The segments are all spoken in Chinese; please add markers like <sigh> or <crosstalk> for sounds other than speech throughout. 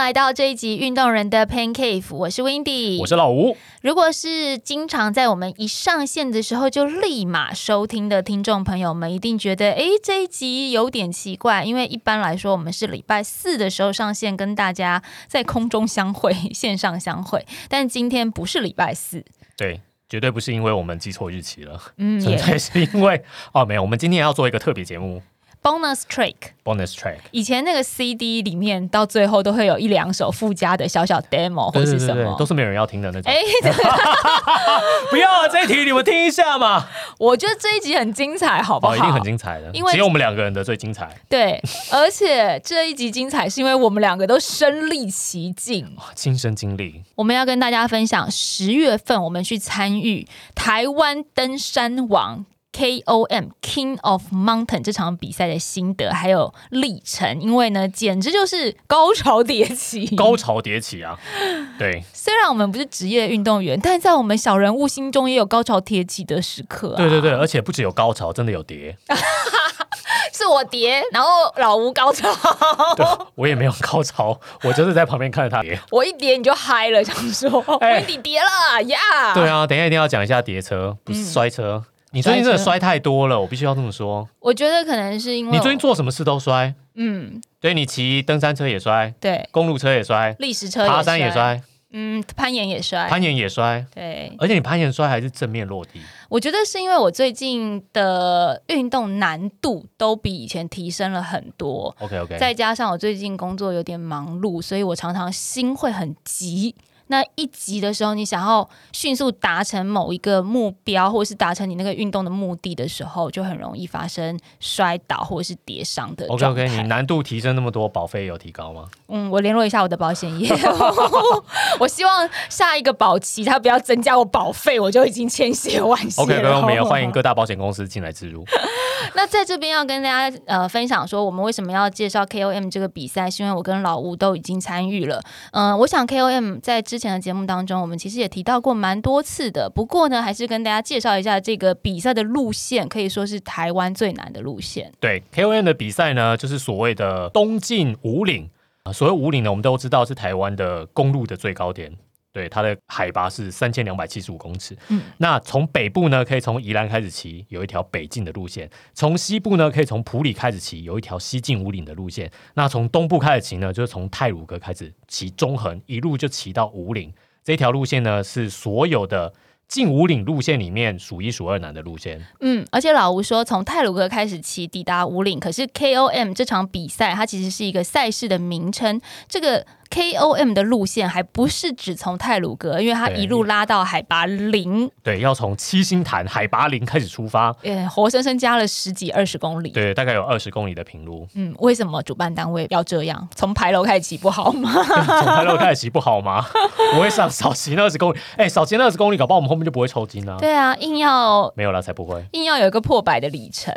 来到这一集《运动人的 Pain Cave》，我是 Windy，我是老吴。如果是经常在我们一上线的时候就立马收听的听众朋友们，一定觉得哎这一集有点奇怪，因为一般来说我们是礼拜四的时候上线，跟大家在空中相会、线上相会，<laughs> 但今天不是礼拜四，对，绝对不是因为我们记错日期了，嗯，<laughs> 纯也。粹是因为哦，没有，我们今天要做一个特别节目 bonus track。bonus track。以前那个 CD 里面到最后都会有一两首附加的小小 demo 或对对对对，是什么都。是没有人要听的那种。哎，<laughs> 不要啊，这一题你们听一下嘛。我觉得这一集很精彩，好不好？哦，一定很精彩的，因为只有我们两个人的最精彩。对，而且这一集精彩是因为我们两个都身历其境。哇亲身经历，我们要跟大家分享十月份我们去参与台湾登山王 KOM King of Mountain 这场比赛的心得还有历程，因为呢，简直就是高潮迭起。<laughs> 高潮迭起啊！对虽然我们不是职业运动员，但在我们小人物心中也有高潮迭起的时刻、啊。对对对，而且不只有高潮，真的有叠。<laughs> 是我叠，然后老吴高潮，对，我也没有高潮，我就是在旁边看着他叠。<laughs> 我一叠你就嗨了，想说哎温迪叠了呀。对啊，等一下一定要讲一下叠车，不是摔车。你最近真的摔太多了，我必须要这么说。我觉得可能是因为你最近做什么事都摔，嗯，对你骑登山车也摔，对，公路车也摔，历史车爬山也，摔，嗯，攀岩也摔，攀岩也摔，对，而且你攀岩摔还是正面落地。我觉得是因为我最近的运动难度都比以前提升了很多，OK OK，再加上我最近工作有点忙碌，所以我常常心会很急。那一集的时候，你想要迅速达成某一个目标，或是达成你那个运动的目的的时候，就很容易发生摔倒或者是跌伤的 OK OK，你难度提升那么多，保费有提高吗？嗯，我联络一下我的保险业，<laughs> 我希望下一个保期他不要增加我保费，我就已经千谢万谢了。OK，我们也欢迎各大保险公司进来植入。<laughs> 那在这边要跟大家呃分享说，我们为什么要介绍 KOM 这个比赛，是因为我跟老吴都已经参与了。嗯、我想 KOM 在之前的节目当中，我们其实也提到过蛮多次的。不过呢，还是跟大家介绍一下这个比赛的路线，可以说是台湾最难的路线。对 KOM 的比赛呢，就是所谓的东进五岭啊。所谓五岭呢，我们都知道是台湾的公路的最高点。对，它的海拔是三千两百七十五公尺。嗯那从北部呢，可以从宜兰开始骑，有一条北进的路线；从西部呢，可以从埔里开始骑，有一条西进五岭的路线。那从东部开始骑呢，就是从泰鲁阁开始骑中横，一路就骑到五岭。这条路线呢，是所有的进五岭路线里面数一数二难的路线。嗯，而且老吴说，从泰鲁阁开始骑抵达五岭，可是 KOM 这场比赛它其实是一个赛事的名称，这个。KOM 的路线还不是只从泰鲁阁，因为它一路拉到海拔零，对，要从七星潭海拔零开始出发，呃，活生生加了十几二十公里。对，大概有二十公里的平路。嗯，为什么主办单位要这样？从牌楼开始骑不好吗？从牌楼开始骑不好吗？不会上少骑那二十公里，哎、少骑那二十公里，搞不好我们后面就不会抽筋啊。对啊，硬要没有了才不会，硬要有一个破百的里程。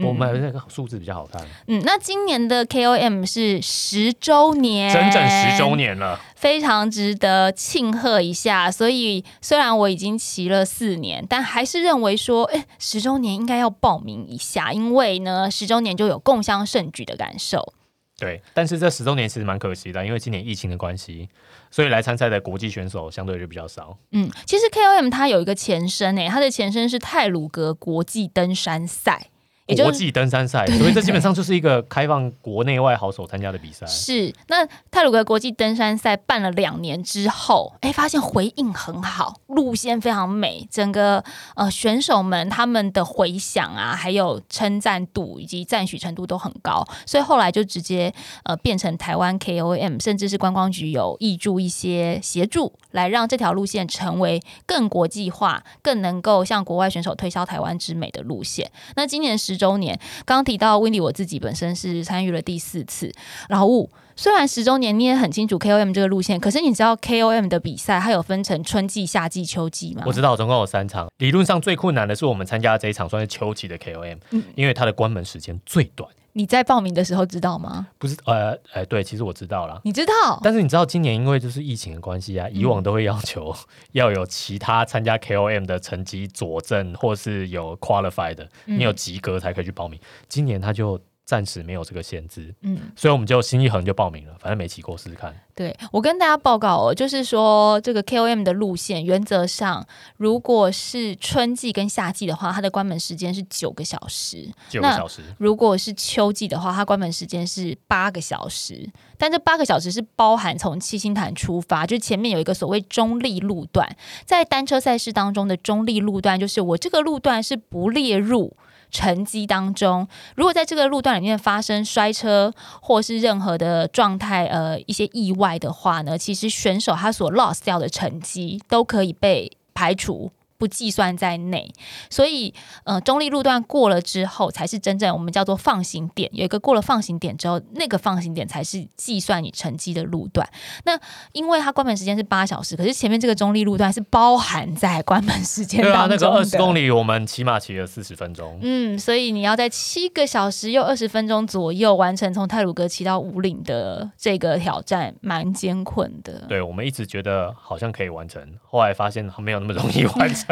我们那个数字比较好看，嗯，那今年的 KOM 是十周年，整整十周，年了。非常值得庆贺一下。所以虽然我已经骑了四年，但还是认为说，哎，十周年应该要报名一下，因为呢，十周年就有共襄盛举的感受。对，但是这十周年其实蛮可惜的，因为今年疫情的关系，所以来参赛的国际选手相对就比较少。嗯，其实 KOM 它有一个前身诶，它的前身是泰鲁格国际登山赛，也就是国际登山赛，所以这基本上就是一个开放国内外好手参加的比赛。是那泰鲁格国际登山赛办了两年之后，哎，发现回应很好，路线非常美，整个呃选手们他们的回响啊，还有称赞度以及赞许程度都很高，所以后来就直接呃变成台湾 KOM，甚至是观光局有挹注一些协助，来让这条路线成为更国际化、更能够向国外选手推销台湾之美的路线。那今年十周年，刚刚提到 Windy，我自己本身是参与了第四次，然后。虽然十周年你也很清楚 KOM 这个路线，可是你知道 KOM 的比赛它有分成春季、夏季、秋季吗？我知道总共有三场，理论上最困难的是我们参加的这一场算是秋季的 KOM，、嗯因为它的关门时间最短。你在报名的时候知道吗？不是，呃，呃，对，其实我知道了。你知道？但是你知道今年因为就是疫情的关系啊，以往都会要求 <laughs> 要有其他参加 KOM 的成绩佐证，或是有 qualify 的，嗯你有及格才可以去报名。今年他就暂时没有这个限制，嗯，所以我们就心一横就报名了，反正没骑过试试看。对我跟大家报告哦，就是说这个 KOM 的路线，原则上如果是春季跟夏季的话，它的关门时间是九个小时；九个小时，如果是秋季的话，它关门时间是八个小时。但这八个小时是包含从七星潭出发，就前面有一个所谓中立路段，在单车赛事当中的中立路段，就是我这个路段是不列入。成绩当中，如果在这个路段里面发生摔车或是任何的状态，呃，一些意外的话呢，其实选手他所 lost 掉的成绩都可以被排除。不计算在内，所以呃，中立路段过了之后，才是真正我们叫做放行点。有一个过了放行点之后，那个放行点才是计算你成绩的路段。那因为它关门时间是八小时，可是前面这个中立路段是包含在关门时间对啊，当中那个二十公里。我们起码骑了四十分钟。嗯，所以你要在七个小时又二十分钟左右完成从泰鲁格骑到五岭的这个挑战，蛮艰困的。对，我们一直觉得好像可以完成，后来发现没有那么容易完成。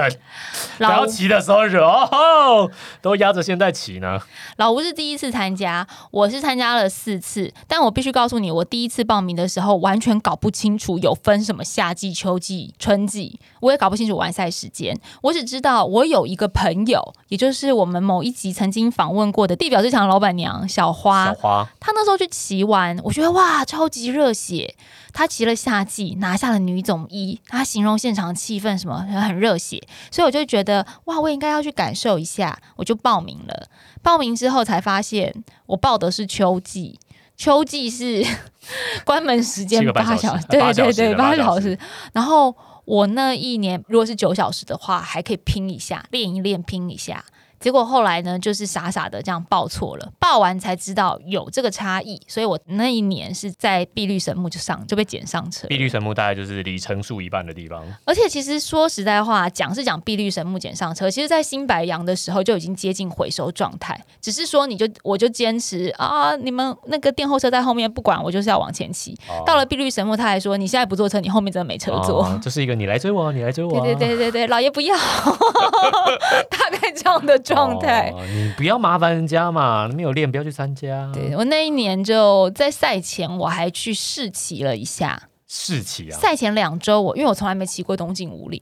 然老后骑的时候惹哦，都压着现在骑呢。老吴是第一次参加，我是参加了四次，但我必须告诉你，我第一次报名的时候完全搞不清楚有分什么夏季、秋季、春季，我也搞不清楚完赛时间。我只知道我有一个朋友，也就是我们某一集曾经访问过的地表最强老板娘小花，小花，她那时候去骑完，我觉得哇，超级热血。她骑了夏季，拿下了女总一，她形容现场气氛什么很热血，所以我就觉得哇，我应该要去感受一下，我就报名了。报名之后才发现，我报的是秋季，秋季是 <laughs> 关门时间八小时，对对对，八小时。然后我那一年如果是九小时的话，还可以拼一下，练一练，拼一下。结果后来呢，就是傻傻的这样报错了，报完才知道有这个差异，所以我那一年是在碧绿神木就上就被捡上车。碧绿神木大概就是离成树一半的地方。而且其实说实在话，讲是讲碧绿神木捡上车，其实在新白杨的时候就已经接近回收状态，只是说你就我就坚持啊，你们那个电后车在后面不管，我就是要往前骑。哦到了碧绿神木，他还说你现在不坐车，你后面真的没车坐。哦这是一个你来追我，你来追我、<laughs> 对啊。对对对对，老爷不要，<laughs> 大概这样的状态。哦你不要麻烦人家嘛，没有练不要去参加。对我那一年就在赛前，我还去试骑了一下。试骑啊，赛前两周，我因为我从来没骑过东进五岭，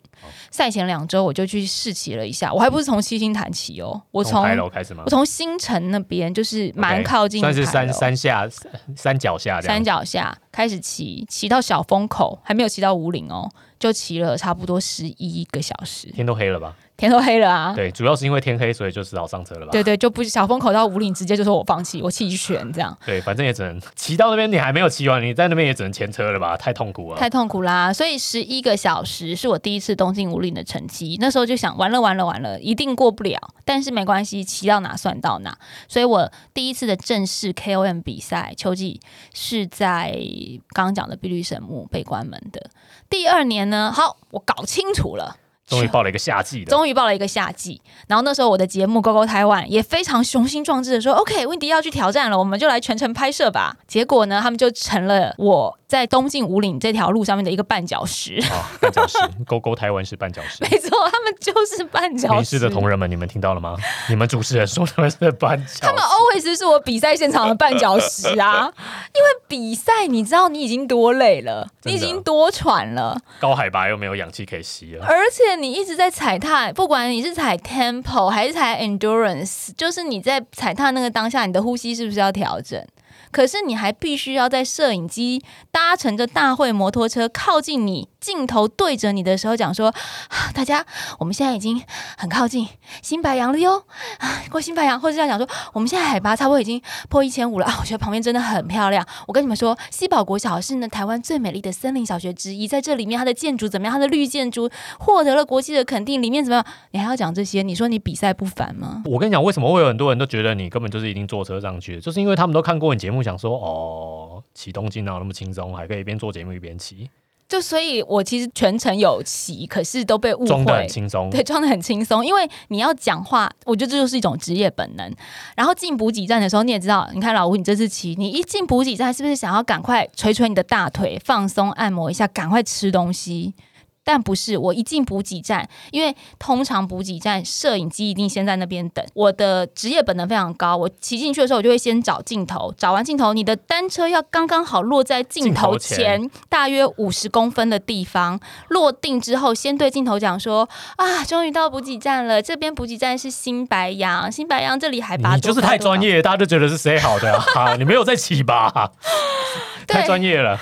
赛前两周我就去试骑了一下。我还不是从七星潭骑哦，我从台楼开始吗我？从新城那边，就是蛮靠近算是山山下山脚下。山脚下开始骑，骑到小风口，还没有骑到五岭哦，就骑了差不多十一个小时，天都黑了吧？天都黑了啊。对，主要是因为天黑，所以就只好上车了吧？对对，就不小风口到五岭，直接就说我放弃，我弃权这样。对，反正也只能骑到那边，你还没有骑完，你在那边也只能前车了吧？太痛苦了。太痛苦啦！所以十一个小时是我第一次东进五岭的成绩，那时候就想完了完了完了，一定过不了。但是没关系，骑到哪算到哪。所以我第一次的正式 KOM 比赛秋季是在刚刚讲的碧绿神木被关门的。第二年呢，好，我搞清楚了。终于报了一个夏季的，终于报了一个夏季，然后那时候我的节目《GO GO 台湾》也非常雄心壮志的说：“OK，温迪要去挑战了，我们就来全程拍摄吧。”结果呢，他们就成了我在东进五岭这条路上面的一个绊脚石。哦，绊脚石，<laughs> 勾勾台湾是绊脚石。没错，他们就是绊脚石。民视的同仁们，你们听到了吗？你们主持人说他们是绊脚石，他们 always 是我比赛现场的绊脚石啊，<laughs> 因为比赛你知道你已经多累了，你已经多喘了，高海拔又没有氧气可以吸了。而且你一直在踩踏，不管你是踩 tempo 还是踩 endurance，就是你在踩踏那个当下，你的呼吸是不是要调整？可是你还必须要在摄影机搭乘着大会摩托车靠近你，镜头对着你的时候讲说：“ <sighs> 大家，我们现在已经很靠近新白杨了哟，啊，<sighs> 过新白杨，或者这样讲说，我们现在海拔差不多已经破一千五了啊，<laughs> 我觉得旁边真的很漂亮。我跟你们说，西宝国小是呢台湾最美丽的森林小学之一，在这里面它的建筑怎么样？它的绿建筑获得了国际的肯定，里面怎么样？你还要讲这些？你说你比赛不烦吗？我跟你讲，为什么会有很多人都觉得你根本就是已经坐车上去，就是因为他们都看过你节目，想说哦，骑东京哪有那么轻松，还可以一边做节目一边骑，就所以，我其实全程有骑，可是都被误装的很会。轻松。对，装的很轻松，因为你要讲话，我觉得这就是一种职业本能。然后进补给站的时候，你也知道，你看老吴，你这次骑，你一进补给站，是不是想要赶快捶捶你的大腿，放松按摩一下，赶快吃东西？但不是，我一进补给站，因为通常补给站摄影机一定先在那边等。我的职业本能非常高，我骑进去的时候，我就会先找镜头，找完镜头，你的单车要刚刚好落在镜头前大约五十公分的地方，落定之后，先对镜头讲说：“啊，终于到补给站了，这边补给站是新白杨，新白杨这里海拔你就是太专业，大家都觉得是谁好的啊？<laughs> 你没有在骑吧？<laughs> 太专业了。”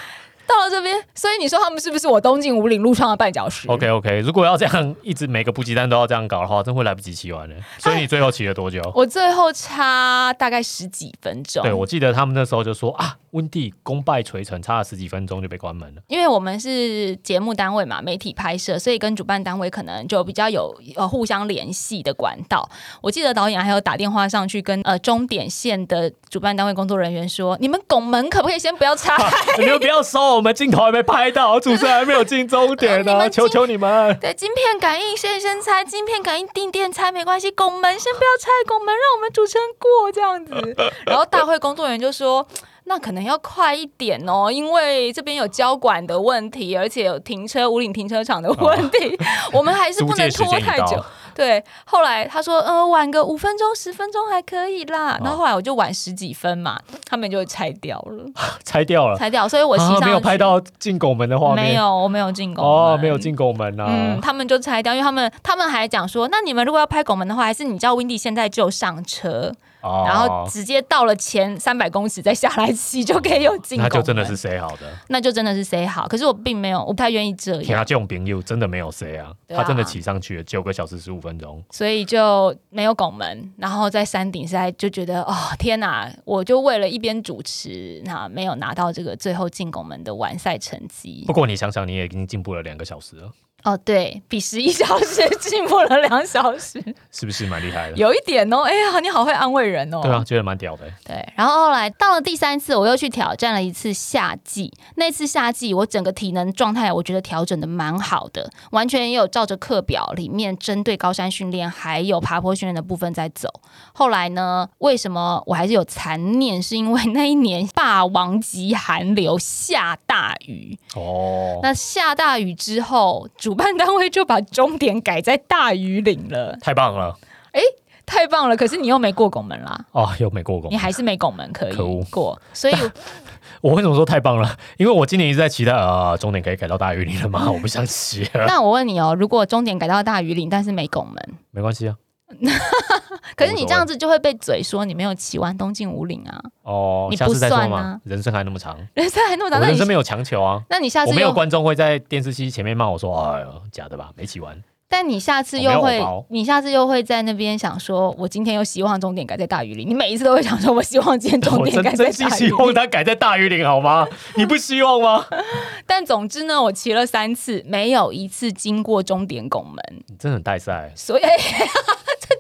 到了这边，所以你说他们是不是我东进五岭路上的绊脚石？OK OK，如果要这样一直每个补给站都要这样搞的话，真会来不及骑完的。所以你最后骑了多久？我最后差大概十几分钟。对，我记得他们那时候就说啊。温蒂功败垂成，差了十几分钟就被关门了。因为我们是节目单位嘛，媒体拍摄，所以跟主办单位可能就比较有呃互相联系的管道。我记得导演还有打电话上去跟呃终点线的主办单位工作人员说：“你们拱门可不可以先不要拆？<laughs> 你们不要收，我们镜头还没拍到，主持人还没有进终点呢，<laughs> 求求你们。”对，晶片感应先先猜，晶片感应定电拆没关系，拱门先不要拆，拱门让我们主持人过这样子。<laughs> 然后大会工作人员就说。那可能要快一点哦，因为这边有交管的问题，而且有停车五岭停车场的问题，<laughs> 我们还是不能拖太久。对，后来他说，呃，晚个五分钟、十分钟还可以啦。然后后来我就晚十几分嘛，他们就拆掉了，<laughs> 拆掉了，拆掉。所以我上没有拍到进拱门的画面，没有，我没有进拱门，哦，没有进拱门啊。嗯，他们就拆掉，因为他们他们还讲说，那你们如果要拍拱门的话，还是你叫 Windy 现在就上车。然后直接到了前三百公尺再下来骑就可以有进，那就真的是谁好的？那就真的是谁好？可是我并没有，我不太愿意这样。天啊，这种朋友真的没有谁啊！他真的骑上去了九个小时十五分钟，所以就没有拱门。然后在山顶在就觉得哦天哪！我就为了一边主持，那没有拿到这个最后进拱门的完赛成绩。不过你想想，你也已经进步了两个小时了。哦，对比十一小时 <laughs> 进步了两小时，是不是蛮厉害的？有一点哦，哎呀，你好会安慰人哦。对啊，觉得蛮屌的。对，然后后来到了第三次，我又去挑战了一次夏季。那次夏季，我整个体能状态，我觉得调整的蛮好的，完全也有照着课表里面针对高山训练还有爬坡训练的部分在走。后来呢，为什么我还是有残念？是因为那一年霸王级寒流下大雨哦。那下大雨之后，主办单位就把终点改在大屿岭了，太棒了！哎，太棒了！可是你又没过拱门啦，哦，又没过拱，你还是没拱门可以过，所以，<laughs> 我为什么说太棒了？因为我今年一直在期待啊，终点可以改到大屿岭了吗？<laughs> 我不想骑了。那我问你哦，如果终点改到大屿岭，但是没拱门，没关系啊。<laughs> 可是你这样子就会被嘴说你没有骑完东晋五岭啊！哦，你不算啊，人生还那么长，人生还那么长，人生没有强求啊。那你下次我没有观众会在电视机前面骂我说：“哎呦，假的吧，没骑完。”但你下次又会，你下次又会在那边想说：“我今天又希望终点改在大屿岭。”你每一次都会想说：“我希望今天终点改在大屿岭。”希望它改在大屿岭好吗？你不希望吗？<laughs> 但总之呢，我骑了三次，没有一次经过终点拱门。你真的很带赛，所以。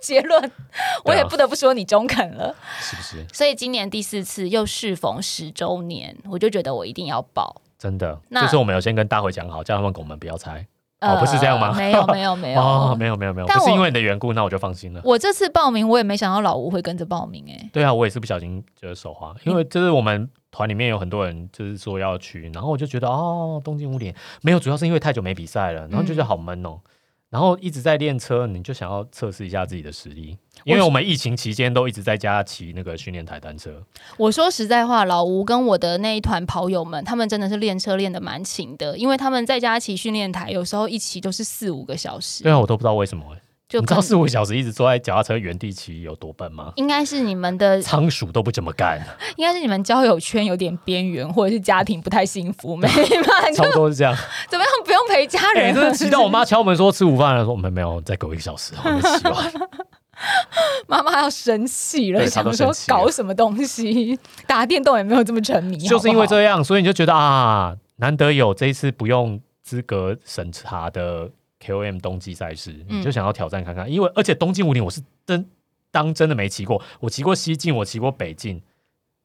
结论，我也不得不说你中肯了，是不是？所以今年第四次又适逢十周年，我就觉得我一定要报。真的，就是我们有先跟大会讲好，叫他们拱门不要拆。哦，不是这样吗？没有，没有，没有，<laughs> 哦，没有，没有，没有，不是因为你的缘故，那我就放心了。我这次报名，我也没想到老吴会跟着报名，哎。对啊，我也是不小心就是手滑，因为就是我们团里面有很多人就是说要去，然后我就觉得哦，东京五点没有，主要是因为太久没比赛了，然后就觉得好闷哦。然后一直在练车，你就想要测试一下自己的实力，因为我们疫情期间都一直在家骑那个训练台单车。我说实在话，老吴跟我的那一团跑友们，他们真的是练车练的蛮勤的，因为他们在家骑训练台，有时候一骑都是四五个小时。对啊，我都不知道为什么。就你知道四五小时一直坐在脚踏车原地骑有多笨吗？应该是你们的仓鼠都不怎么干。<laughs> 应该是你们交友圈有点边缘，或者是家庭不太幸福，没嘛？<laughs> 差不多是这样。<laughs> 怎么样？不用陪家人？真的骑到我妈敲门说吃午饭了，说我们没有，再给我一个小时，我没骑完。妈妈要生气了，想说搞什么东西？打电动也没有这么沉迷，就是因为这样，所以你就觉得啊，难得有这一次不用资格审查的。K O M 冬季赛事，你就想要挑战看看，因为而且东京五岭我是真当真的没骑过，我骑过西进，我骑过北进，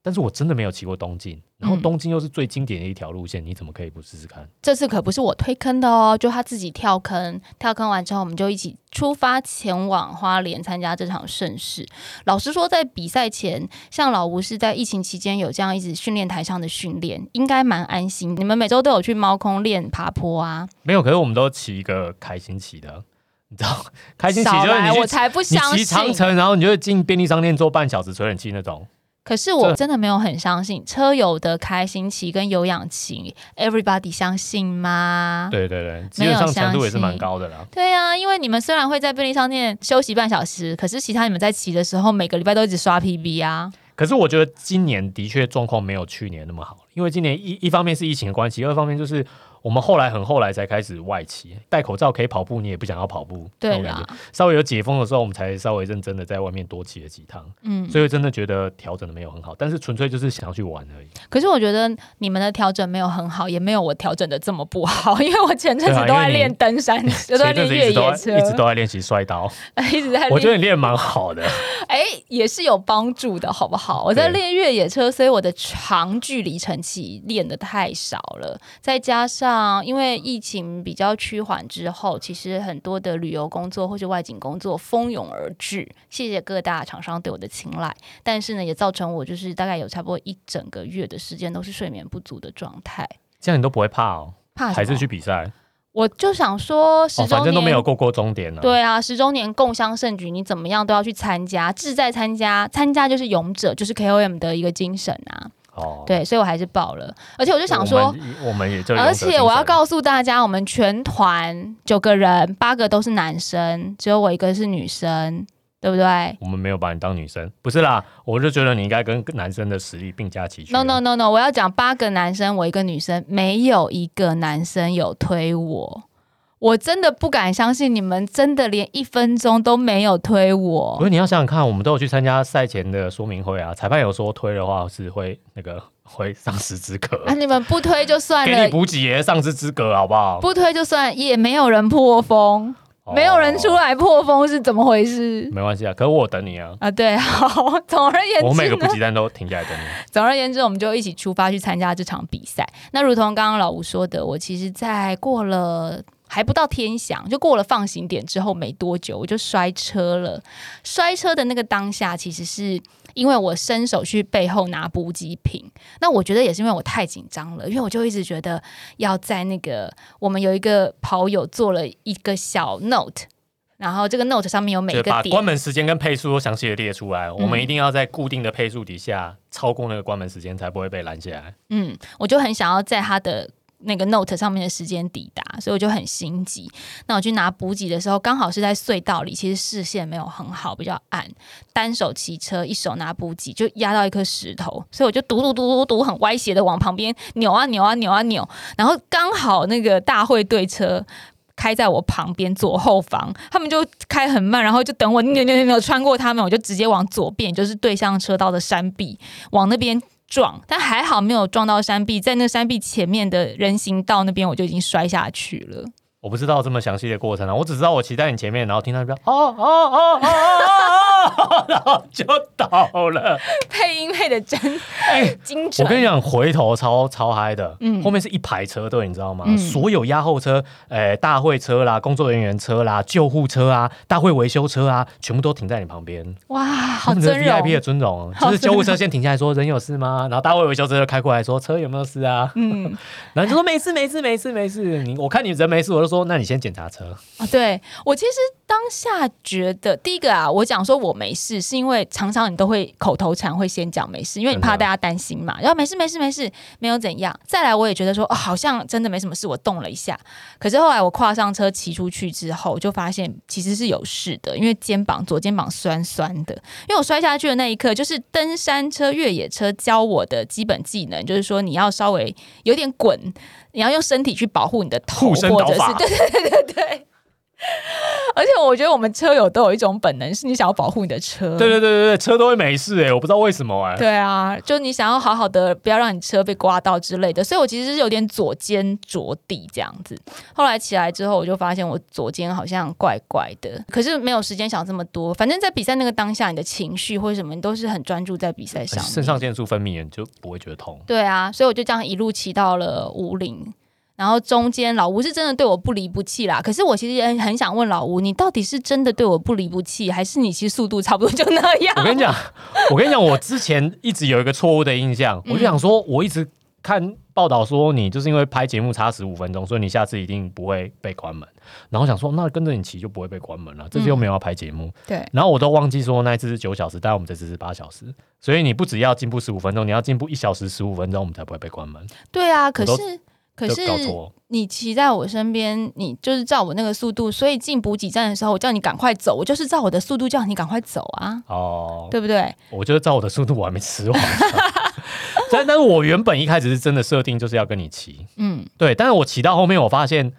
但是我真的没有骑过东京，然后嗯东京又是最经典的一条路线，你怎么可以不试试看？这次可不是我推坑的哦，就他自己跳坑，跳坑完之后，我们就一起出发前往花莲参加这场盛事。老实说，在比赛前，像老吴是在疫情期间有这样一直训练台上的训练，应该蛮安心。你们每周都有去猫空练爬坡啊？没有，可是我们都骑一个开心骑的，你知道，开心骑就是你去我才不你相骑长信。城，然后你就进便利商店坐半小时吹冷气那种。可是我真的没有很相信车友的开心期跟有氧期，everybody 相信吗？对对对，基没有本上程度也是蛮高的啦。对啊，因为你们虽然会在便利商店休息半小时，可是其他你们在骑的时候，每个礼拜都一直刷 PB 啊。可是我觉得今年的确状况没有去年那么好，因为今年一一方面是疫情的关系，二方面就是我们后来很后来才开始外骑，戴口罩可以跑步，你也不想要跑步，对种感觉。，稍微有解封的时候，我们才稍微认真的在外面多骑了几趟，嗯，所以真的觉得调整的没有很好，但是纯粹就是想要去玩而已。可是我觉得你们的调整没有很好，也没有我调整的这么不好，<laughs> 因为我前阵子都在练登山，<laughs> 都在练越野都车，在一直都在练习摔刀，一直在我觉得，你练蛮好的。哎，也是有帮助的，好不好？我在练越野车，所以我的长距离成绩练的太少了，再加上因为疫情比较趋缓之后，其实很多的旅游工作或是外景工作蜂拥而至，谢谢各大厂商对我的青睐，但是呢，也造成我就是大概有差不多一整个月的时间都是睡眠不足的状态。这样你都不会怕哦？怕还是去比赛？我就想说，十哦，周年、反正都没有过过终点呢、对啊，十周年共襄盛举，你怎么样都要去参加，志在参加，参加就是勇者，就是 KOM 的一个精神啊。哦，对，所以我还是报了，而且我就就想说。，我们也就而且我要告诉大家，我们全团九个人，八个都是男生，只有我一个是女生，对不对我们没有把你当女生，不是啦，我就觉得你应该跟男生的实力并驾齐驱啊。？No No No No，我要讲八个男生，我一个女生，没有一个男生有推我，我真的不敢相信你们真的连一分钟都没有推我不。是你要想想看，我们都有去参加赛前的说明会啊，裁判有说推的话是会那个会丧失资格，啊，<laughs> 你们不推就算了给你，补给也丧失资格，好不好？不推就算，也没有人破风，哦没有人出，来破风是怎么回事？没关系啊。可是我等你啊，啊，对，<laughs> 好，总而言之我每个，补给站都停下来等你。总而言之，我们就一起出发去参加这场比赛。那如同刚刚老吴说的，我其实，在过了。还不到天祥，就过了放行点之后没多久，我就摔车了。摔车的那个当下，其实是因为我伸手去背后拿补给品。那我觉得也是因为我太紧张了，因为我就一直觉得要在那个我们有一个跑友做了一个小 note，然后这个 note 上面有每一个点把关门时间跟配速都详细的列出来，我嗯们一定要在固定的配速底下超过那个关门时间，才不会被拦下来。嗯，我就很想要在他的那个 note 上面的时间抵达，所以我就很心急。那我去拿补给的时候，刚好是在隧道里，其实视线没有很好，比较暗。单手骑车，一手拿补给，就压到一颗石头，所以我就嘟嘟嘟嘟嘟很歪斜的往旁边扭啊扭啊扭啊扭，然后刚好那个大会队车。开在我旁边左后方，他们就开很慢，然后就等我扭扭扭扭穿过他们，我就直接往左边，就是对向车道的山壁，往那边撞，但还好没有撞到山壁，在那山壁前面的人行道那边，我就已经摔下去了。我不知道这么详细的过程啊，我只知道我骑在你前面，然后听到那边哦哦哦哦哦哦，<laughs> 然后就倒了。配音配的真哎精准，我跟你讲，回头超超嗨的，嗯后面是一排车队，你知道吗？嗯所有压后车、呃大会车啦、工作人员车啦、救护车啊、大会维修车啊，全部都停在你旁边。哇，好尊荣 VIP 的。尊荣，就是救护车先停下来说人有事吗？然后大会维修车就开过来说车有没有事啊？嗯，<laughs> 然后就说没事没事没事没事，你我看你人没事，我就说那你先检查车。啊，对我其实当下觉得，第一个啊，我讲说我没事，是因为常常你都会口头禅会先讲没事，因为你怕大家担心嘛，然后没事没事没事，没有怎样。再来，我也觉得说，哦，好像真的没什么事，我动了一下。可是后来我跨上车骑出去之后，就发现其实是有事的，因为肩膀左肩膀酸酸的。因为我摔下去的那一刻，就是登山车、越野车教我的基本技能，就是说你要稍微有点滚，你要用身体去保护你的头，或者是对对对对对。而且我觉得我们车友都有一种本能，是你想要保护你的车。对对对对对，车都会没事哎，我不知道为什么哎。对啊，就你想要好好的，不要让你车被刮到之类的，所以我其实是有点左肩着地这样子。后来起来之后，我就发现我左肩好像怪怪的，可是没有时间想这么多。反正，在比赛那个当下，你的情绪或者什么，你都是很专注在比赛上。肾上腺素分泌，你就不会觉得痛。对啊，所以我就这样一路骑到了五岭。然后中间老吴是真的对我不离不弃啦，可是我其实也很想问老吴，你到底是真的对我不离不弃，还是你其实速度差不多就那样？我跟你讲，我跟你讲，我之前一直有一个错误的印象，我就想说，我一直看报道说你就是因为拍节目差十五分钟，所以你下次一定不会被关门。然后想说，那跟着你骑就不会被关门了，这次又没有要拍节目。对。然后我都忘记说那一次是九小时，但我们这次是八小时，所以你不只要进步十五分钟，你要进步一小时十五分钟，我们才不会被关门。对啊，可是。可是你骑在我身边，你就是照我那个速度，所以进补给站的时候，我叫你赶快走，我就是照我的速度叫你赶快走啊。哦，对不对？我就是照我的速度，我还没吃完。<laughs> 但但是我原本一开始是真的设定就是要跟你骑，嗯，对。但是我骑到后面，我发现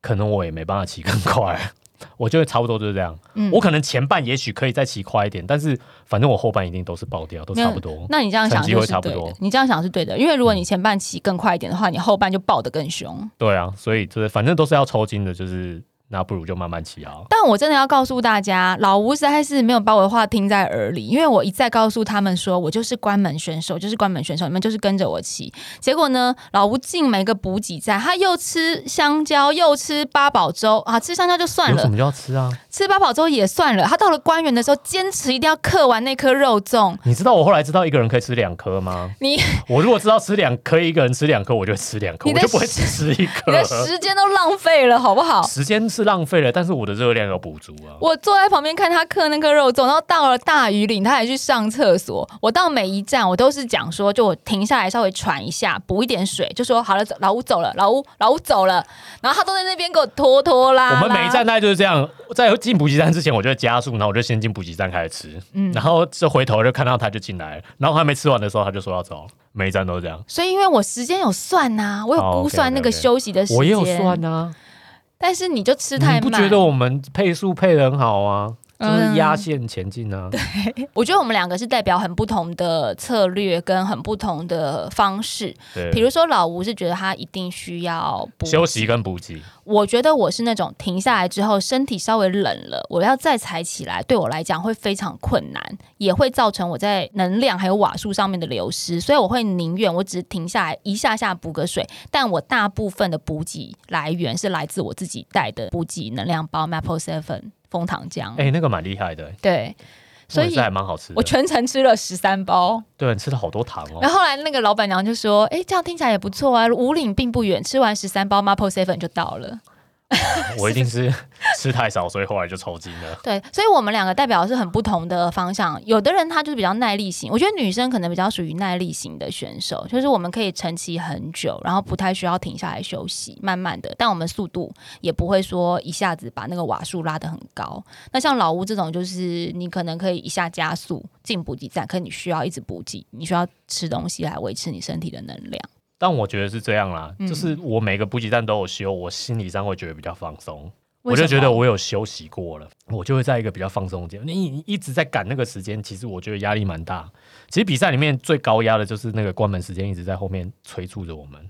可能我也没办法骑更快。我觉得差不多就是这样。嗯，我可能前半也许可以再骑快一点，但是反正我后半一定都是爆掉，都差不多。那你这样想就差不多。你这样想是对的，因为如果你前半骑更快一点的话，你后半就爆得更凶。对啊，所以就是反正都是要抽筋的，就是。那不如就慢慢骑啊！但我真的要告诉大家，老吴实在是没有把我的话听在耳里，因为我一再告诉他们说，我就是关门选手，就是关门选手，你们就是跟着我骑。结果呢，老吴进每个补给站，他又吃香蕉，又吃八宝粥啊！吃香蕉就算了，什么就要吃啊？吃八宝粥也算了。他到了官员的时候，坚持一定要刻完那颗肉粽。你知道我后来知道一个人可以吃两颗吗？你我如果知道吃两颗，一个人吃两颗，我就吃两颗，我就不会只吃一颗。<laughs> 你的时间都浪费了，好不好？时间是浪费了，但是。我的热量有补足啊！我坐在旁边看他刻那颗肉粽，然后到了大余岭，他还去上厕所。我到每一站，我都是讲说，就我停下来稍微喘一下，补一点水，就说好了，老吴走了，老吴老吴走了。然后他都在那边给我拖拖拉。我们每一站大概就是这样，在进补给站之前，我就加速，然后我就先进补给站开始吃，嗯，然后就回头就看到他就进来了，然后还没吃完的时候，他就说要走。每一站都这样。所以因为我时间有算呐，我有估算那个休息的时间，我也有算呐。但是你就吃太慢，你不觉得我们配速配的很好啊？就是压线前进呢。对，<laughs> 我觉得我们两个是代表很不同的策略跟很不同的方式。对，比如说老吴是觉得他一定需要休息跟补给。我觉得我是那种停下来之后身体稍微冷了，我要再踩起来，对我来讲会非常困难，也会造成我在能量还有瓦数上面的流失。所以我会宁愿我只是停下来一下下补个水，但我大部分的补给来源是来自我自己带的补给能量包 Maple Seven。枫糖浆，哎，那个蛮厉害的，对，所以还蛮好吃。我全程吃了十三包，对，吃了好多糖哦。然后后来那个老板娘就说：“哎，这样听起来也不错啊，五岭并不远，吃完十三包 Maple Seven 就到了。” <laughs> 我一定是吃太少，所以后来就抽筋了。对，所以我们两个代表的是很不同的方向。有的人他就是比较耐力型，我觉得女生可能比较属于耐力型的选手，就是我们可以撑起很久，然后不太需要停下来休息，慢慢的，但我们速度也不会说一下子把那个瓦数拉得很高。那像老吴这种，就是你可能可以一下加速进补给站，可你需要一直补给，你需要吃东西来维持你身体的能量。但我觉得是这样啦，就是我每个补给站都有休，我心理上会觉得比较放松。我就觉得我有休息过了，我就会在一个比较放松的地方。你一直在赶那个时间，其实我觉得压力蛮大。其实比赛里面最高压的就是那个关门时间，一直在后面催促着我们。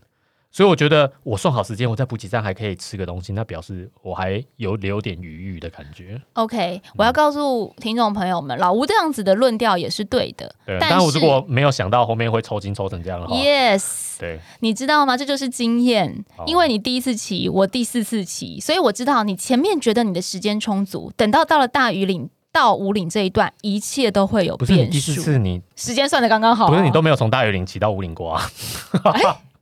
所以我觉得我算好时间，我在补给站还可以吃个东西，那表示我还有留点余裕的感觉。OK，我要告诉听众朋友们，老吴这样子的论调也是对的。对，但我如果没有想到后面会抽筋抽成这样的话，Yes，对，你知道吗？这就是经验，因为你第一次骑，我第四次骑，所以我知道你前面觉得你的时间充足，等到到了大鱼岭到五岭这一段，一切都会有变数。第四次你时间算的刚刚好，不是你都没有从大雨岭骑到五岭过啊？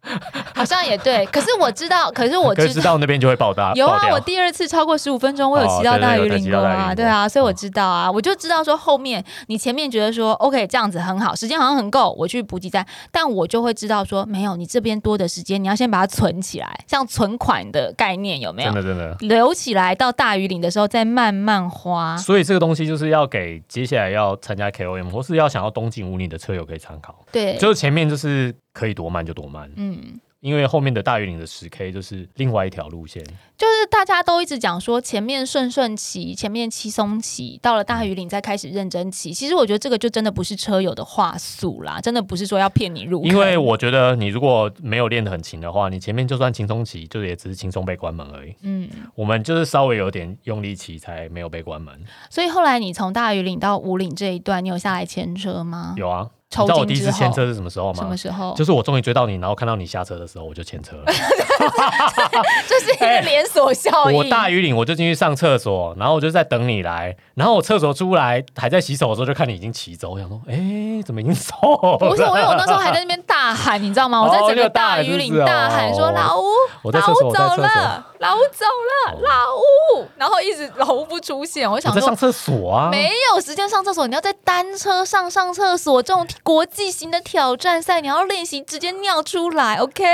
<laughs> 好像也对，可是我知道，可是我知道 <laughs> 那边就会爆大。有啊，我第二次超过十五分钟，我有骑到大鱼岭沟啊，对啊，所以我知道啊，我就知道说后面你前面觉得说 OK 这样子很好，时间好像很够，我去补给站，但我就会知道说没有，你这边多的时间你要先把它存起来，像存款的概念有没有？真的真的留起来到大鱼岭的时候再慢慢花。所以这个东西就是要给接下来要参加 KOM 或是要想要东进五里的车友可以参考。对，就是前面就是可以多慢就多慢，嗯。因为后面的大鱼岭的十 K 就是另外一条路线。就是大家都一直讲说前面顺顺骑，前面轻松骑，到了大鱼岭再开始认真骑。其实我觉得这个就真的不是车友的话术啦，真的不是说要骗你入坑。因为我觉得你如果没有练得很勤的话，你前面就算轻松骑，就也只是轻松被关门而已。嗯，我们就是稍微有点用力骑才没有被关门。所以后来你从大鱼岭到五岭这一段，你有下来牵车吗？有啊，你知道我第一次牵车是什么时候吗什么？时候？就是我终于追到你，然后看到你下车的时候，我就牵车了。<laughs> 这是一个连锁效应。我大雨岭我就进去上厕所，然后我就在等你来，然后我厕所出来还在洗手的时候，就看你已经骑走，我想说，哎、怎么已经走了？不是我，因为我那时候还在那边大喊，你知道吗？我在整个大雨岭大喊说：“哦老吴，老吴走了，老吴走了，哦老吴。”然后一直老吴不出现，我想说上厕所啊。没有时间上厕所，你要在单车上上厕所，这种国际型的挑战赛，你要练习直接尿出来，OK？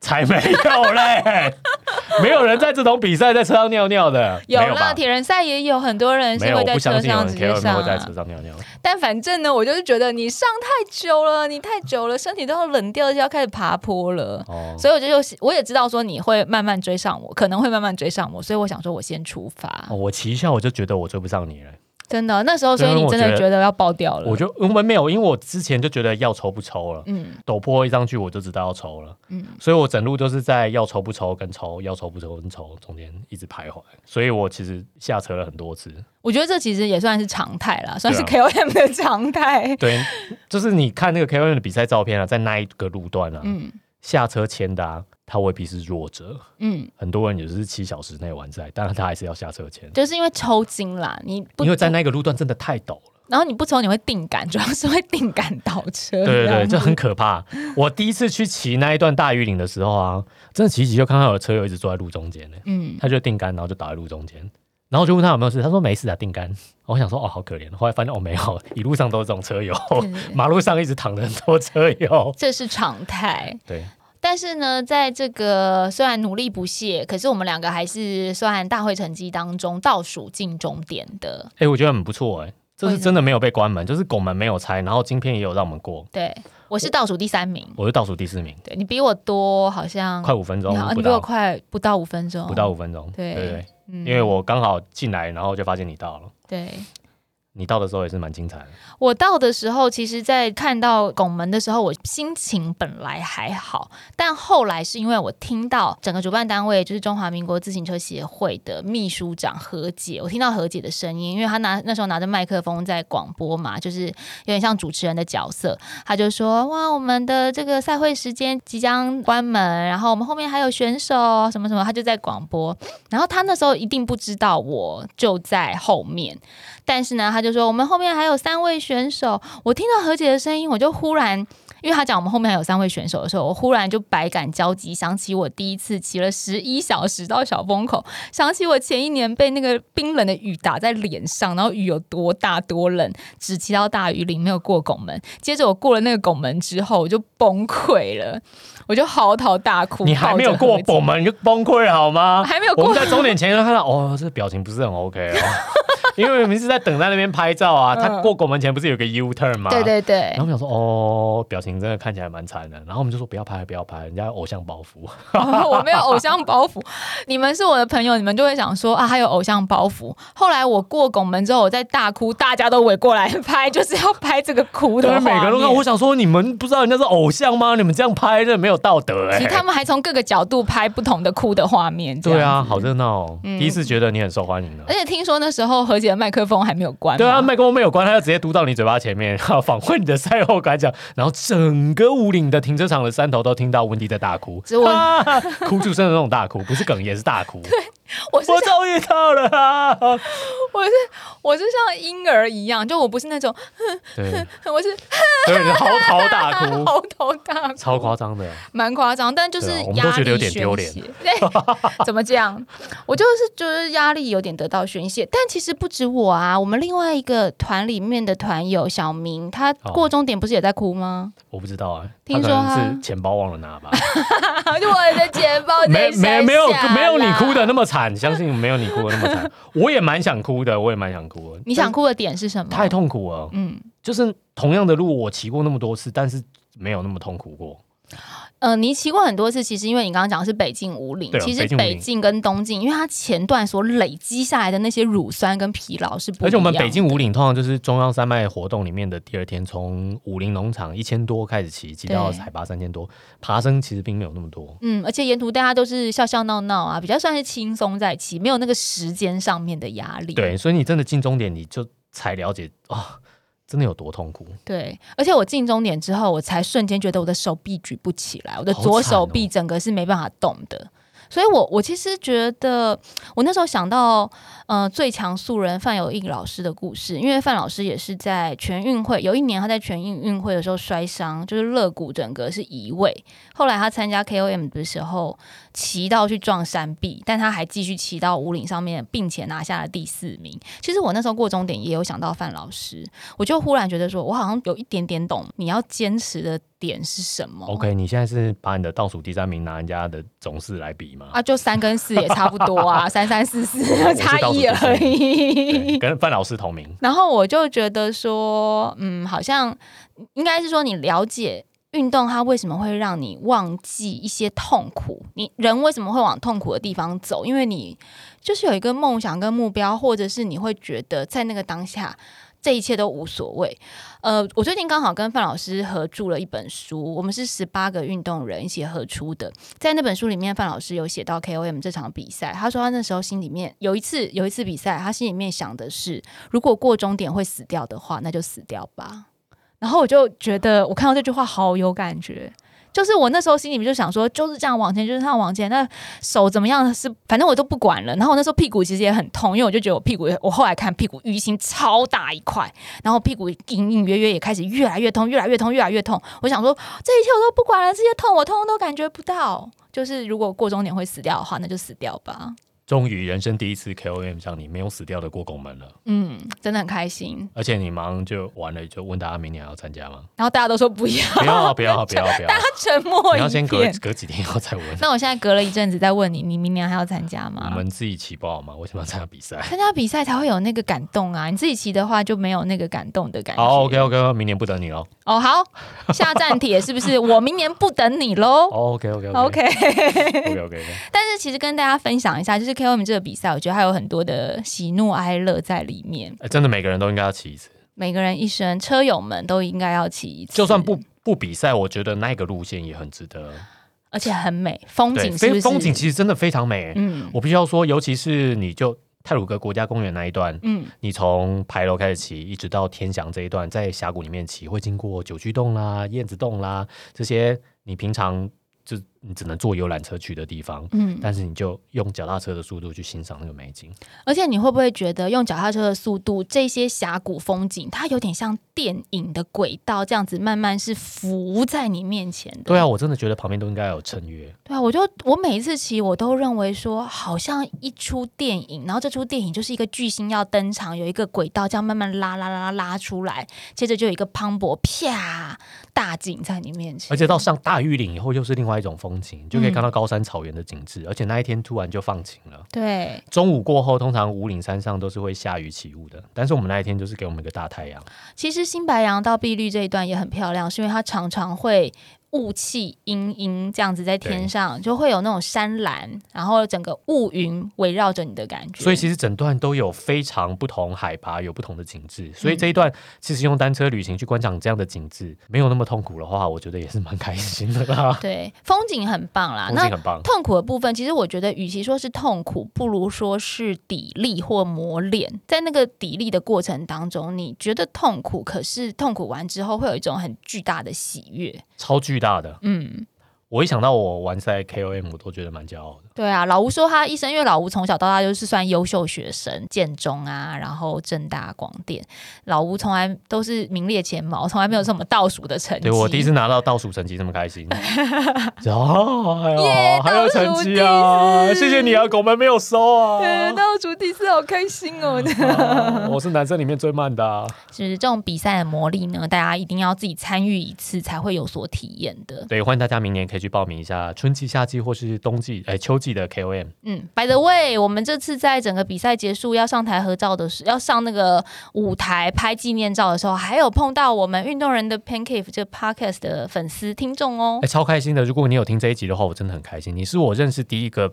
才没有嘞，<laughs> 没有人在这种比赛在车上尿尿的，有啦？铁人赛也有很多人是会在车上直接上、会在车啊。上尿尿。但反正呢，我就是觉得你上太久了，你太久了，身体都要冷掉，就要开始爬坡了。哦，所以我就就我也知道说你会慢慢追上我，可能会慢慢追上我，所以我想说我先出发。哦我骑一下我就觉得我追不上你了，真的，那时候所以你真的觉得要爆掉了。我就我们没有，因为我之前就觉得要抽不抽了，嗯陡坡一上去我就知道要抽了，嗯，所以我整路都是在要抽不抽跟抽要抽不抽跟抽中间一直徘徊，所以我其实下车了很多次。我觉得这其实也算是常态啦，算是 KOM 的常态。<laughs> 对，就是你看那个 KOM 的比赛照片啊，在那一个路段啊，嗯下车签的、啊，他未必是弱者，嗯，很多人也是七小时内完赛，但是他还是要下车前，就是因为抽筋啦，你不因为在那个路段真的太陡了。然后你不抽你会定感，主 <laughs> 要是会定感倒车。对对对，就很可怕。我第一次去骑那一段大雨岭的时候啊，真的骑一骑就看到有车友一直坐在路中间呢，嗯，他就定杆，然后就倒在路中间，然后就问他有没有事，他说没事啊，定杆。我想说哦，好可怜。后来发现哦没有，一路上都是这种车友，<laughs> 马路上一直躺着很多车友。这是常态。对，但是呢，在这个虽然努力不懈，可是我们两个还是算大会成绩当中倒数进终点的。哎、我觉得很不错哎、这是真的没有被关门，就是拱门没有拆，然后晶片也有让我们过，对，我是倒数第三名，我是倒数第四名，对你比我多，好像快五分钟你比我快不到五分钟，不到五分钟，对对对，嗯因为我刚好进来，然后就发现你到了。对。你到的时候也是蛮精彩的，我到的时候，其实，在看到拱门的时候，我心情本来还好，但后来是因为我听到整个主办单位就是中华民国自行车协会的秘书长何姐，我听到何姐的声音，因为她拿那时候拿着麦克风在广播嘛，就是有点像主持人的角色，她就说：“哇，我们的这个赛会时间即将关门，然后我们后面还有选手什么什么，她就在广播。然后她那时候一定不知道我就在后面，但是呢，他就说我们后面还有三位选手。我听到何姐的声音，我就忽然，因为他讲我们后面还有三位选手的时候，我忽然就百感交集，想起我第一次骑了十一小时到小风口，想起我前一年被那个冰冷的雨打在脸上，然后雨有多大多冷，只骑到大雨林没有过拱门。接着我过了那个拱门之后，我就崩溃了，我就嚎啕大哭。你还没有过拱门你就崩溃好吗？还没有过我们在终点前就看到，哦，这表情不是很 OK 哦，因为我们是在等在那边拍照啊。他嗯过拱门前不是有个 U turn 吗？对对对然后，我们想说，哦，表情真的看起来蛮惨的。然后我们就说不要拍，不要拍，人家有偶像包袱。我没有偶像包袱，你们是我的朋友，你们就会想说啊，还有偶像包袱。后来我过拱门之后，我在大哭，大家都围过来拍，就是要拍这个哭的对，每个人都看。我想说，你们不知道人家是偶像吗？你们这样拍，这没有道德哎、其实他们还从各个角度拍不同的哭的画面。对啊，好热闹哦！嗯第一次觉得你很受欢迎了而。且听说那时候何麦克风还没有关。对啊，麦克风没有关，他就直接嘟到你嘴巴前面，<laughs> 然后访问你的赛后感想，然后整个五岭的停车场的山头都听到温迪在大哭，<laughs> 哭出声的那种大哭，不是哽咽，是大哭。<laughs> 我是我终于到了啊！<laughs> 我是我是像婴儿一样，就我不是那种，对我是对，嚎啕大哭，<laughs> 嚎啕大哭，超夸张的。蛮夸张，但就是我们压力都觉得有点宣丢脸泄。对，怎么讲？我就是就是压力有点得到宣泄，但其实不止我啊，我们另外一个团里面的团友小明，他哦过终点不是也在哭吗？我不知道啊，听说是钱包忘了拿吧？就我的钱包没没没有没有你哭的那么。么惨，相信没有你哭的那么惨。<laughs> 我也蛮想哭的，我也蛮想哭的。你想哭的点是什么？太痛苦了，嗯，就是同样的路我骑过那么多次，但是没有那么痛苦过。呃，你骑过很多次，其实因为你刚刚讲的是北境五岭其实北境跟东境，因为它前段所累积下来的那些乳酸跟疲劳是不一样。而且我们北境五岭通常就是中央山脉活动里面的第二天，从武林农场一千多开始骑，骑到海拔三千多，爬升其实并没有那么多。嗯，而且沿途大家都是笑笑闹闹啊，比较算是轻松在骑，没有那个时间上面的压力。对，所以你真的进终点，你就才了解啊、真的有多痛苦。对，而且我进终点之后，我才瞬间觉得我的手臂举不起来，我的左手臂整个是没办法动的。所以我，我其实觉得，我那时候想到，呃，最强素人范有义老师的故事，因为范老师也是在全运会有一年他在全运运会的时候摔伤，就是肋骨整个是移位。后来他参加 KOM 的时候，骑到去撞山壁，但他还继续骑到五岭上面，并且拿下了第四名。其实我那时候过终点也有想到范老师，我就忽然觉得说，我好像有一点点懂你要坚持的点是什么。OK，你现在是把你的倒数第三名拿人家的总数来比吗？啊，就三跟四也差不多啊，<laughs> 三三四四差一而已。跟范老师同名。然后我就觉得说，嗯，好像应该是说你了解运动它为什么会让你忘记一些痛苦，你人为什么会往痛苦的地方走？因为你就是有一个梦想跟目标，或者是你会觉得在那个当下。这一切都无所谓。呃，我最近刚好跟范老师合著了一本书，我们是十八个运动人一起合出的。在那本书里面，范老师有写到 KOM 这场比赛，他说他那时候心里面有一次有一次比赛，他心里面想的是，如果过终点会死掉的话，那就死掉吧。然后我就觉得，我看到这句话好有感觉。就是我那时候心里面就想说，就是这样往前，就是这样往前。那手怎么样是，反正我都不管了。然后我那时候屁股其实也很痛，因为我就觉得我屁股，我后来看屁股淤青超大一块，然后屁股隐隐约约也开始越来越痛，越来越痛，越来越痛。我想说，这一切我都不管了，这些痛我通通都感觉不到。就是如果过终点会死掉的话，那就死掉吧。终于人生第一次 KOM 像你没有死掉的过拱门了，嗯，真的很开心。而且你马上就完了，就问大家明年还要参加吗？然后大家都说不要，不要不要不要不要，他沉 <laughs> 默一你要先隔。隔几天后再问。那我现在隔了一阵子再问你，你明年还要参加吗我？们自己骑不好吗？为什么要参加比赛？参加比赛才会有那个感动啊！你自己骑的话就没有那个感动的感觉。好，OK OK，明年不等你喽。哦，好，下站帖是不是？<laughs> 我明年不等你喽。OK OK OK，OK OK，但是其实跟大家分享一下，就是 KOM 这个比赛，我觉得还有很多的喜怒哀乐在里面。哎，真的每个人都应该要骑一次，每个人一生，车友们都应该要骑一次，就算不不比赛，我觉得那个路线也很值得。而且很美，风，景是不是？非风景其实真的非常美。嗯我必须要说，尤其是你就泰鲁格国家公园那一段，嗯，你从牌楼开始骑，一直到天祥这一段，在峡谷里面骑，会经过九曲洞啦、燕子洞啦这些你平常就你只能坐游览车去的地方。嗯，但是你就用脚踏车的速度去欣赏那个美景，而且你会不会觉得用脚踏车的速度，这些峡谷风景，它有点像电影的轨道，这样子慢慢是浮在你面前的？对啊，我真的觉得旁边都应该有衬约。对啊，我就我每一次骑，我都认为说，好像一出电影，然后这出电影就是一个巨星要登场，有一个轨道这样慢慢拉拉拉拉拉出来，接着就有一个磅礴啪大景在你面前，而且到上大玉岭以后，又是另外一种风景，你就可以嗯看到高山草原的景致。而且那一天突然就放晴了。对，中午过后，通常五岭山上都是会下雨起雾的，但是我们那一天就是给我们一个大太阳。其实新白杨到碧绿这一段也很漂亮，是因为它常常会雾气阴阴这样子在天上，就会有那种山岚，然后整个雾云围绕着你的感觉。所以其实整段都有非常不同海拔，有不同的景致。所以嗯这一段其实用单车旅行去观赏这样的景致，没有那么痛苦的话，我觉得也是蛮开心的啦。<laughs> 对风景很棒啦。风那景很棒。痛苦的部分，其实我觉得，与其说是痛苦，不如说是砥砺或磨练。在那个砥砺的过程当中，你觉得痛苦，可是痛苦完之后，会有一种很巨大的喜悦。超巨大的。嗯，我一想到我玩赛 KOM，我都觉得蛮骄傲的。对啊，老吴说他一生，因为老吴从小到大就是算优秀学生，建中啊，然后正大、广电，老吴从来都是名列前茅，从来没有什么倒数的成绩。对我第一次拿到倒数成绩这么开心，<laughs> 哦，哎耶呦，还有成绩啊！谢谢你啊，狗们没有收啊。<laughs> 对，倒数第四，好开心哦！<laughs> 啊我是男生里面最慢的、啊。就是这种比赛的魔力呢，大家一定要自己参与一次才会有所体验的。对，欢迎大家明年可以去报名一下春季、夏季或是冬季、哎秋季的 KOM。嗯，By the way，我们这次在整个比赛结束要上台合照的时，要上那个舞台拍纪念照的时候，还有碰到我们运动人的 Pancake 这个 Podcast 的粉丝听众哦哎、。超开心的！如果你有听这一集的话，我真的很开心。你是我认识第一个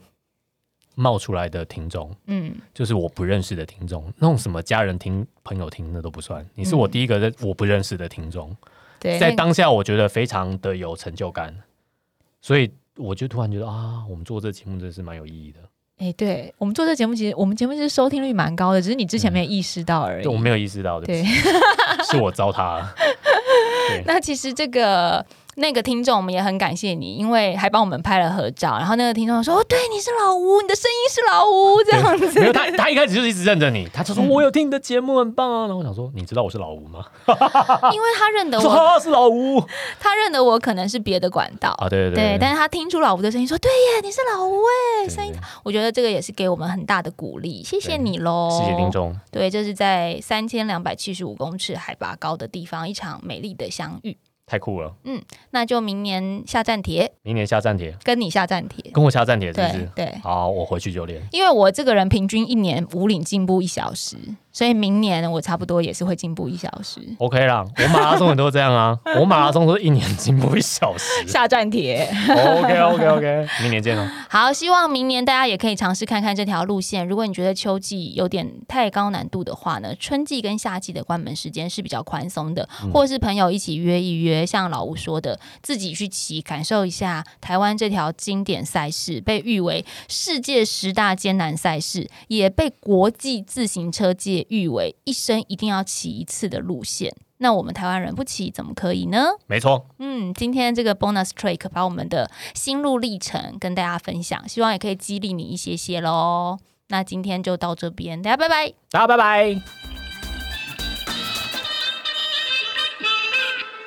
冒出来的听众，嗯，就是我不认识的听众，那种什么家人听、朋友听那都不算。你是我第一个认我不认识的听众，对，在当下我觉得非常的有成就感，所以我就突然觉得啊，我们做这节目真的是蛮有意义的。哎、对我们做这节目，其实我们节目其实收听率蛮高的，只是你之前没有意识到而已。对我没有意识到对，对，<laughs> 是我糟蹋了。<laughs> 对那其实这个那个听众，我们也很感谢你，因为还帮我们拍了合照。然后那个听众说：“哦，对，你是老吴，你的声音是老吴。”这样子，没有他，他一开始就是一直认着你，他就说：“我有听你的节目，很棒啊。”然后我想说：“你知道我是老吴吗 <laughs> 因为他认？”得说：“我，啊，是老吴他认得我可能是别的管道。啊！”对对对，但是是他听出老吴的声音，说：“对耶，你是老吴哎，声音。”我觉得这个也是给我们很大的鼓励，谢谢你喽，谢谢听。众，对，这是在三千两百七十五公尺海拔高的地方，一场美丽的相遇。太酷了！嗯那就明年下站帖，明年下站帖，跟你下站帖。跟我下站帖是不对是？对，好，我回去就练。因为我这个人平均一年五领进步一小时，所以明年我差不多也是会进步一小时。OK 啦，我马拉松也都这样啊，我马拉松都是一年进步一小时。下站帖，OK OK OK，明年见哦。好，希望明年大家也可以尝试看看这条路线。如果你觉得秋季有点太高难度的话呢，春季跟夏季的关门时间是比较宽松的，或是朋友一起约一约，像老吴说的，自己去骑，感受一下台湾这条经典赛事，被誉为世界十大艰难赛事，也被国际自行车界誉为一生一定要骑一次的路线。那我们台湾人不骑怎么可以呢？没错，嗯，今天这个 bonus track 把我们的心路历程跟大家分享，希望也可以激励你一些些喽。那今天就到这边，大家拜拜。大家拜拜。